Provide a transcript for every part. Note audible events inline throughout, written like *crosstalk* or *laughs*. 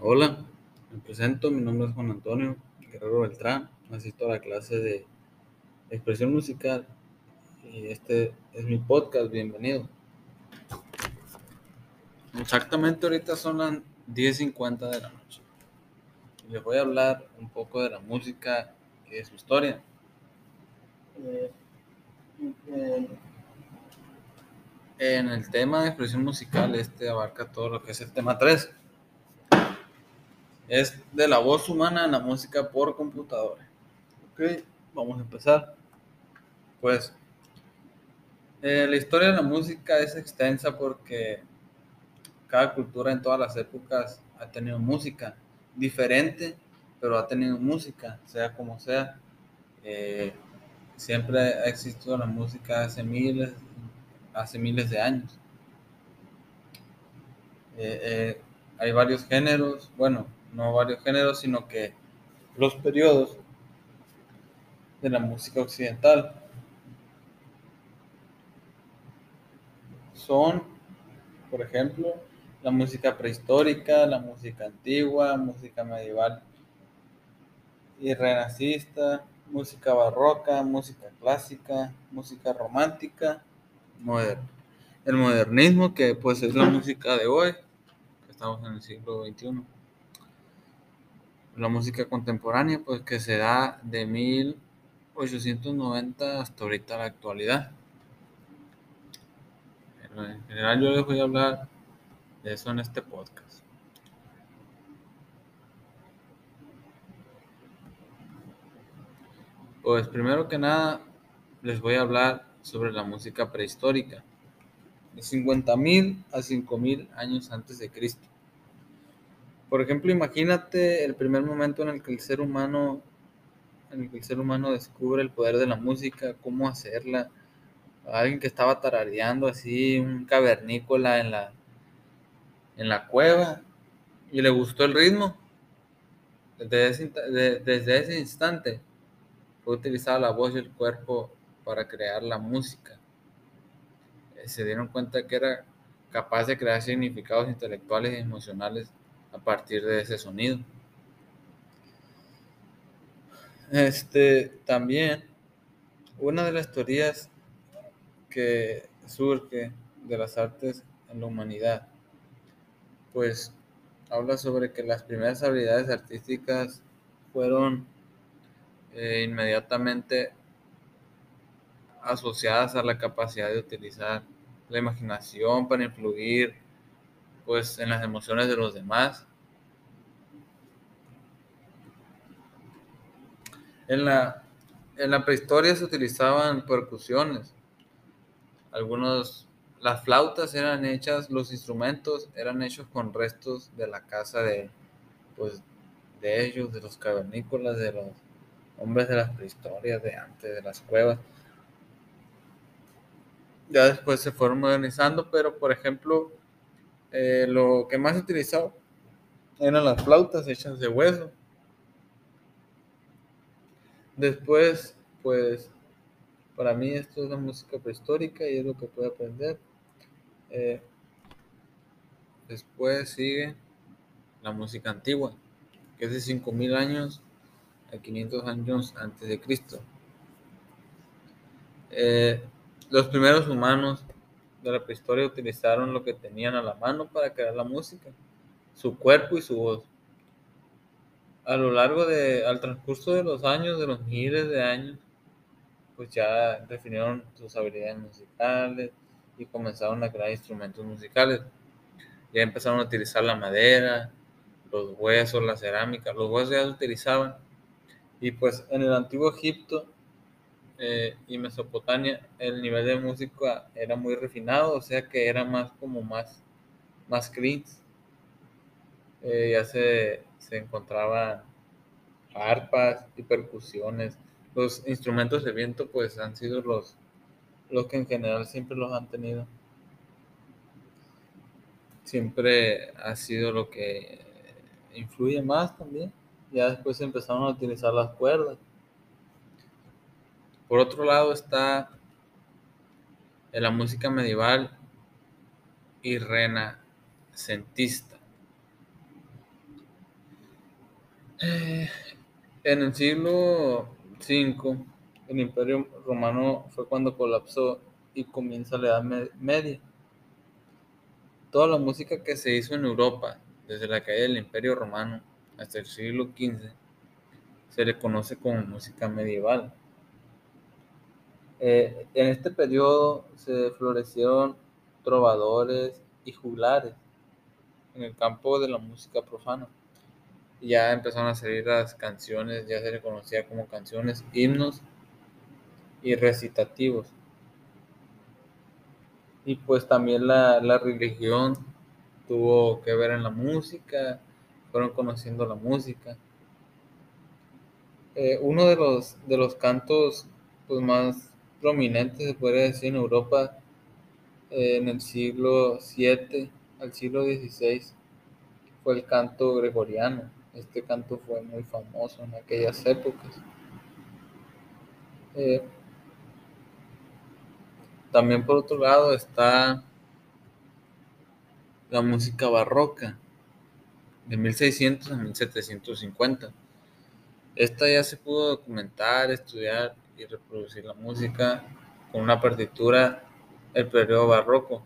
Hola, me presento, mi nombre es Juan Antonio Guerrero Beltrán, asisto a la clase de expresión musical y este es mi podcast, bienvenido. Exactamente ahorita son las 10.50 de la noche. Les voy a hablar un poco de la música y de su historia. En el tema de expresión musical, este abarca todo lo que es el tema 3 es de la voz humana en la música por computadora. Ok, vamos a empezar. Pues eh, la historia de la música es extensa porque cada cultura en todas las épocas ha tenido música diferente, pero ha tenido música, sea como sea. Eh, siempre ha existido la música hace miles, hace miles de años. Eh, hay varios géneros, bueno, no varios géneros, sino que los periodos de la música occidental son, por ejemplo, la música prehistórica, la música antigua, música medieval y renacista, música barroca, música clásica, música romántica, moderna. El modernismo, que pues es la música de hoy, que estamos en el siglo XXI la música contemporánea, pues que se da de 1890 hasta ahorita la actualidad. en general yo les voy a hablar de eso en este podcast. Pues primero que nada les voy a hablar sobre la música prehistórica, de 50.000 a 5.000 años antes de Cristo. Por ejemplo, imagínate el primer momento en el que el ser humano, en el que el ser humano descubre el poder de la música, cómo hacerla. Alguien que estaba tarareando así, un cavernícola en la, en la cueva, y le gustó el ritmo. Desde ese, desde ese instante fue utilizada la voz y el cuerpo para crear la música. Eh, se dieron cuenta que era capaz de crear significados intelectuales y emocionales a partir de ese sonido. Este también una de las teorías que surge de las artes en la humanidad, pues habla sobre que las primeras habilidades artísticas fueron eh, inmediatamente asociadas a la capacidad de utilizar la imaginación para influir pues en las emociones de los demás. En la, en la prehistoria se utilizaban percusiones. Algunos, las flautas eran hechas, los instrumentos eran hechos con restos de la casa de, pues, de ellos, de los cavernícolas, de los hombres de las prehistorias de antes, de las cuevas. Ya después se fueron modernizando, pero por ejemplo, eh, lo que más se utilizaba eran las flautas hechas de hueso. Después, pues, para mí esto es la música prehistórica y es lo que puedo aprender. Eh, después sigue la música antigua, que es de 5000 años a 500 años antes de Cristo. Eh, los primeros humanos de la prehistoria utilizaron lo que tenían a la mano para crear la música, su cuerpo y su voz. A lo largo de, al transcurso de los años, de los miles de años, pues ya definieron sus habilidades musicales y comenzaron a crear instrumentos musicales. Ya empezaron a utilizar la madera, los huesos, la cerámica. Los huesos ya se utilizaban. Y pues en el antiguo Egipto eh, y Mesopotamia el nivel de música era muy refinado, o sea que era más como más, más clean. Eh, ya se, se encontraban arpas y percusiones. Los instrumentos de viento pues han sido los, los que en general siempre los han tenido. Siempre ha sido lo que influye más también. Ya después empezaron a utilizar las cuerdas por otro lado está la música medieval y renacentista. Eh, en el siglo V, el Imperio Romano fue cuando colapsó y comienza la Edad Media. Toda la música que se hizo en Europa, desde la caída del Imperio Romano hasta el siglo XV, se le conoce como música medieval. Eh, en este periodo se florecieron trovadores y juglares en el campo de la música profana. Ya empezaron a salir las canciones, ya se le conocía como canciones, himnos y recitativos. Y pues también la, religión tuvo que ver en la música, fueron conociendo la música. Eh, uno de los, de los cantos pues, más prominentes, se podría decir, en Europa eh, en el siglo VII al siglo XVI fue el canto gregoriano. Este canto fue muy famoso en aquellas épocas. Eh, también por otro lado está la música barroca de 1600 a 1750. Esta ya se pudo documentar, estudiar y reproducir la música con una partitura el periodo barroco.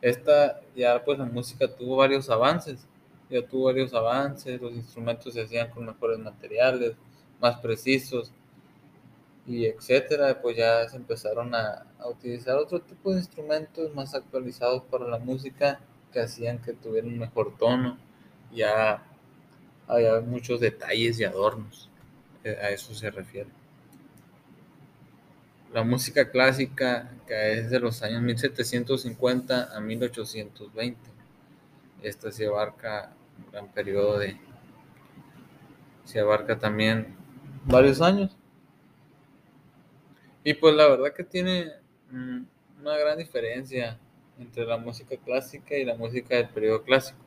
Esta ya pues la música tuvo varios avances, ya tuvo varios avances, los instrumentos se hacían con mejores materiales, más precisos y etcétera, pues ya se empezaron a, a utilizar otro tipo de instrumentos más actualizados para la música que hacían que tuviera un mejor tono, ya había muchos detalles y adornos, eh, a eso se refiere la música clásica que es de los años 1750 a 1820. Esta se abarca un gran periodo de... se abarca también varios años. Y pues la verdad que tiene mm, una gran diferencia entre la música clásica y la música del periodo clásico.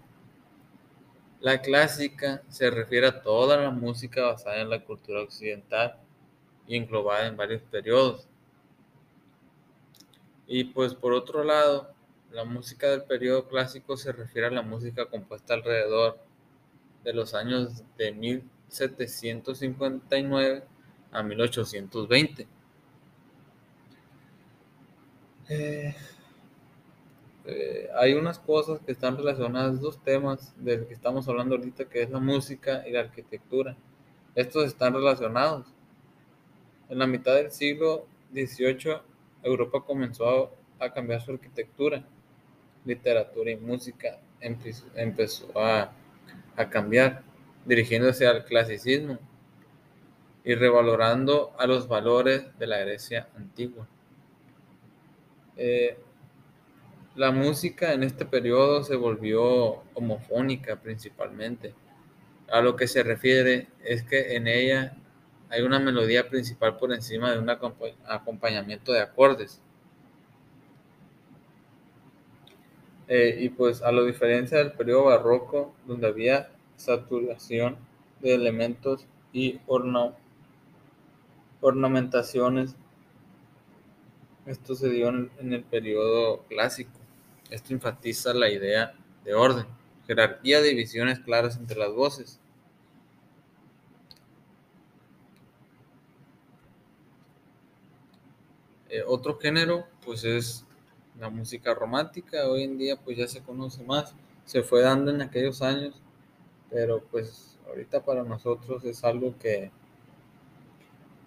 La clásica se refiere a toda la música basada en la cultura occidental y englobada en varios periodos y pues por otro lado, la música del periodo clásico se refiere a la música compuesta alrededor de los años de 1759 a 1820. Eh, eh, hay unas cosas que están relacionadas, dos temas del que estamos hablando ahorita, que es la música y la arquitectura. Estos están relacionados. En la mitad del siglo XVIII Europa comenzó a cambiar su arquitectura, literatura y música empezó a, cambiar, dirigiéndose al clasicismo y revalorando a los valores de la Grecia antigua. Eh, la música en este periodo se volvió homofónica principalmente. A lo que se refiere es que en ella hay una melodía principal por encima de un acompañamiento de acordes. Eh, y pues a lo diferencia del periodo barroco, donde había saturación de elementos y ornamentaciones, esto se dio en, en el periodo clásico. Esto enfatiza la idea de orden, jerarquía, divisiones claras entre las voces Eh, otro género, pues es la música romántica. Hoy en día, pues ya se conoce más. Se fue dando en aquellos años, pero pues ahorita para nosotros es algo que,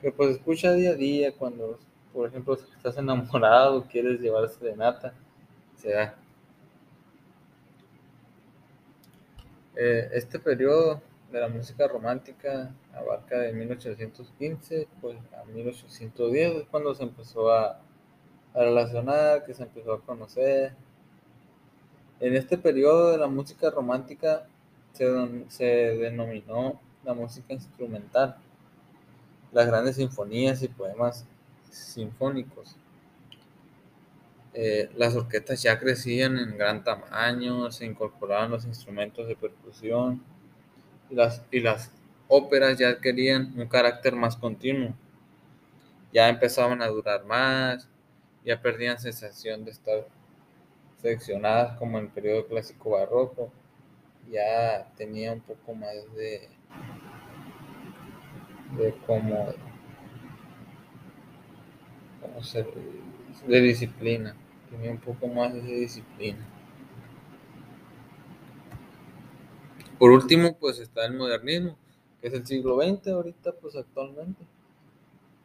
que pues escucha día a día cuando, por ejemplo, estás enamorado, *laughs* quieres llevarse de nata, se da. Eh, este periodo de la música romántica abarca de 1815 pues, a 1810, cuando se empezó a, relacionar, que se empezó a conocer. En este periodo de la música romántica se, se denominó la música instrumental, las grandes sinfonías y poemas sinfónicos. Eh, las orquestas ya crecían en gran tamaño, se incorporaban los instrumentos de percusión, las, y las óperas ya querían un carácter más continuo. Ya empezaban a durar más, ya perdían sensación de estar seccionadas como en el periodo clásico barroco. ya tenía un poco más de, de como, ¿cómo se, de disciplina, tenía un poco más de disciplina. Por último, pues está el modernismo, que es el siglo XX ahorita, pues actualmente,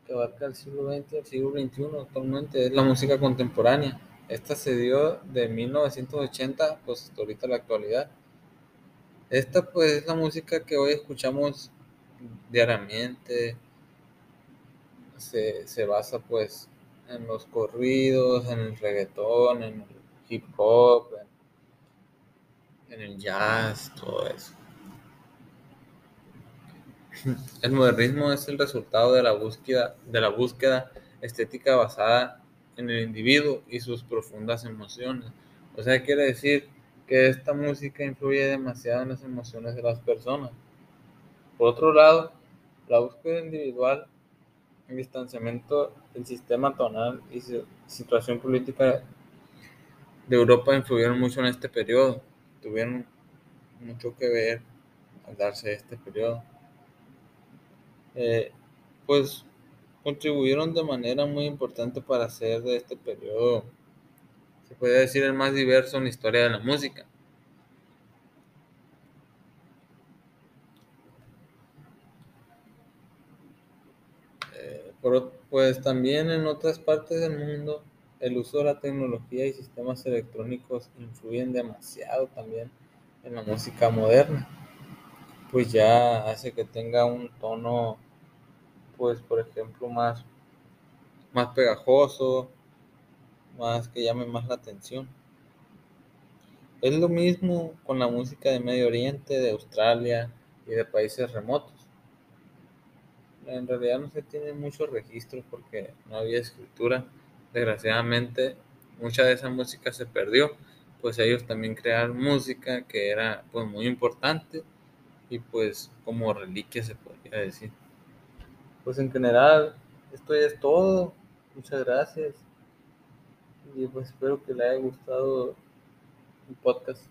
que abarca el siglo XX al siglo XXI actualmente, es la música contemporánea. Esta se dio de 1980, pues hasta ahorita la actualidad. Esta pues es la música que hoy escuchamos diariamente. Se, se basa pues en los corridos, en el reggaetón, en el hip hop, en, en el jazz, todo eso. *laughs* El modernismo es el resultado de la búsqueda, de la búsqueda estética basada en el individuo y sus profundas emociones. O sea, quiere decir que esta música influye demasiado en las emociones de las personas. Por otro lado, la búsqueda individual, el distanciamiento del sistema tonal y situación política de Europa influyeron mucho en este periodo, tuvieron mucho que ver al darse este periodo. Eh, pues contribuyeron de manera muy importante para hacer de este periodo, se puede decir, el más diverso en la historia de la música. Eh, pues también en otras partes del mundo el uso de la tecnología y sistemas electrónicos influyen demasiado también en la música moderna, pues ya hace que tenga un tono pues por ejemplo más, más pegajoso, más que llame más la atención. Es lo mismo con la música de Medio Oriente, de Australia y de países remotos. En realidad no se tienen muchos registros porque no había escritura. Desgraciadamente mucha de esa música se perdió, pues ellos también crearon música que era pues muy importante y pues como reliquia se podría decir pues en general, esto ya es todo. Muchas gracias. Y pues espero que le haya gustado el podcast.